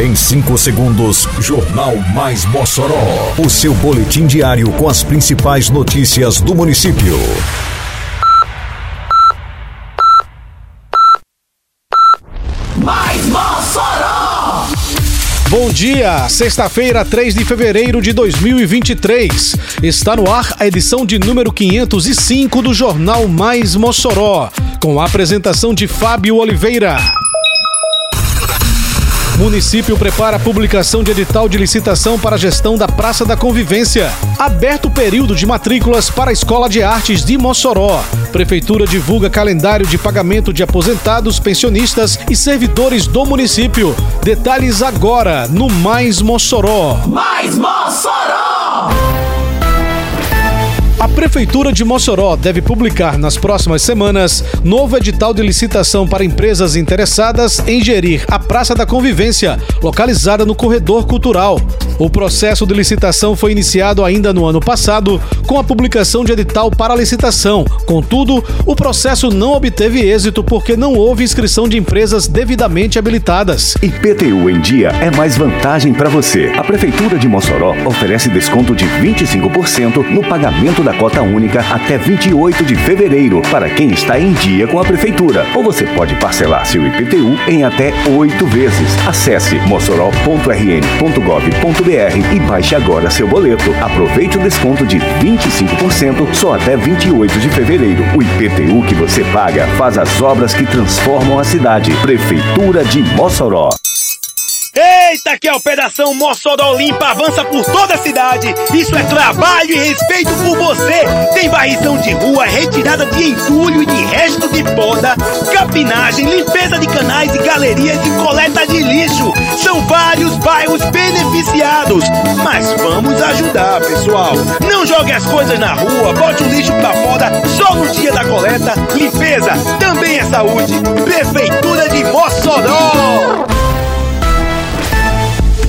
Em 5 segundos, Jornal Mais Mossoró. O seu boletim diário com as principais notícias do município. Mais Mossoró! Bom dia, sexta-feira, 3 de fevereiro de 2023. Está no ar a edição de número 505 do Jornal Mais Mossoró, com a apresentação de Fábio Oliveira. Município prepara a publicação de edital de licitação para a gestão da Praça da Convivência. Aberto o período de matrículas para a Escola de Artes de Mossoró. Prefeitura divulga calendário de pagamento de aposentados, pensionistas e servidores do município. Detalhes agora no Mais Mossoró. Mais Mossoró! A Prefeitura de Mossoró deve publicar nas próximas semanas novo edital de licitação para empresas interessadas em gerir a Praça da Convivência, localizada no Corredor Cultural. O processo de licitação foi iniciado ainda no ano passado, com a publicação de edital para licitação. Contudo, o processo não obteve êxito porque não houve inscrição de empresas devidamente habilitadas. IPTU em dia é mais vantagem para você. A Prefeitura de Mossoró oferece desconto de 25% no pagamento da cota única até 28 de fevereiro para quem está em dia com a Prefeitura. Ou você pode parcelar seu IPTU em até oito vezes. Acesse mossoró.rn.gov.br e baixe agora seu boleto. Aproveite o desconto de 25% só até 28 de fevereiro. O IPTU que você paga faz as obras que transformam a cidade. Prefeitura de Mossoró. Eita, que a Operação Mossoró Limpa avança por toda a cidade. Isso é trabalho e respeito por você. Tem varrição de rua, retirada de entulho e de resto de poda, capinagem, limpeza de canais e galerias e coleta de lixo. São vários bairros beneficiados. Mas vamos ajudar, pessoal. Não jogue as coisas na rua, bote o lixo pra fora só no dia da coleta. Limpeza também é saúde. Prefeitura de Mossoró.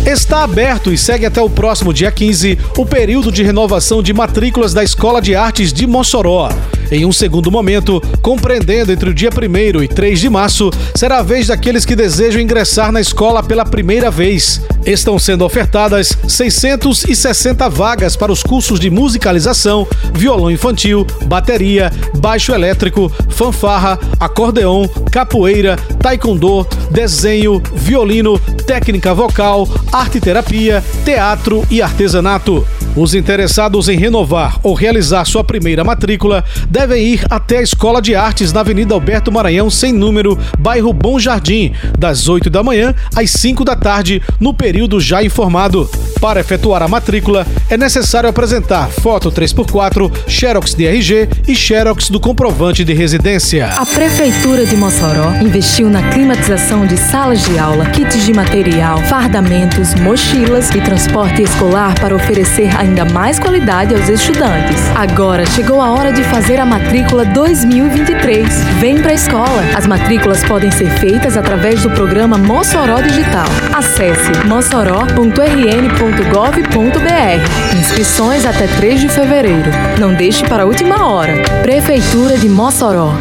Está aberto e segue até o próximo dia 15 o período de renovação de matrículas da Escola de Artes de Mossoró. Em um segundo momento, compreendendo entre o dia 1 e 3 de março, será a vez daqueles que desejam ingressar na escola pela primeira vez. Estão sendo ofertadas 660 vagas para os cursos de musicalização, violão infantil, bateria, baixo elétrico, fanfarra, acordeon, capoeira, taekwondo, desenho, violino, técnica vocal, arte terapia, teatro e artesanato. Os interessados em renovar ou realizar sua primeira matrícula devem ir até a Escola de Artes na Avenida Alberto Maranhão, sem número, bairro Bom Jardim, das 8 da manhã às 5 da tarde, no período já informado. Para efetuar a matrícula, é necessário apresentar foto 3x4, xerox de RG e xerox do comprovante de residência. A Prefeitura de Mossoró investiu na climatização de salas de aula, kits de material, fardamentos, mochilas e transporte escolar para oferecer ainda mais qualidade aos estudantes. Agora chegou a hora de fazer a matrícula 2023. Vem pra escola. As matrículas podem ser feitas através do programa Mossoró Digital. Acesse mossoró.rn.gov.br. Inscrições até 3 de fevereiro. Não deixe para a última hora. Prefeitura de Mossoró.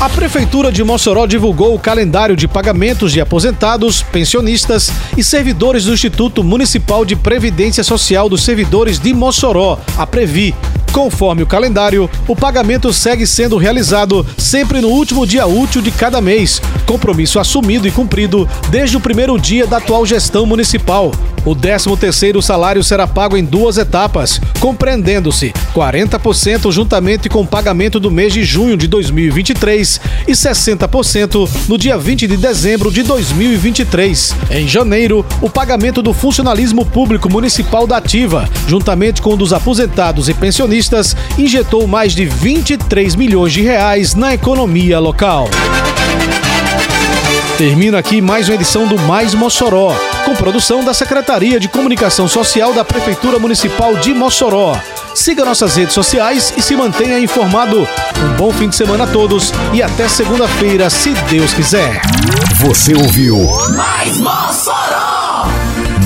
A Prefeitura de Mossoró divulgou o calendário de pagamentos de aposentados, pensionistas e servidores do Instituto Municipal de Previdência Social dos Servidores de Mossoró, a Previ. Conforme o calendário, o pagamento segue sendo realizado sempre no último dia útil de cada mês, compromisso assumido e cumprido desde o primeiro dia da atual gestão municipal. O 13º salário será pago em duas etapas, compreendendo-se 40% juntamente com o pagamento do mês de junho de 2023 e 60% no dia 20 de dezembro de 2023. Em janeiro, o pagamento do funcionalismo público municipal da Ativa, juntamente com o dos aposentados e pensionistas, injetou mais de 23 milhões de reais na economia local. Termina aqui mais uma edição do Mais Mossoró, com produção da Secretaria de Comunicação Social da Prefeitura Municipal de Mossoró. Siga nossas redes sociais e se mantenha informado. Um bom fim de semana a todos e até segunda-feira, se Deus quiser. Você ouviu Mais Mossoró!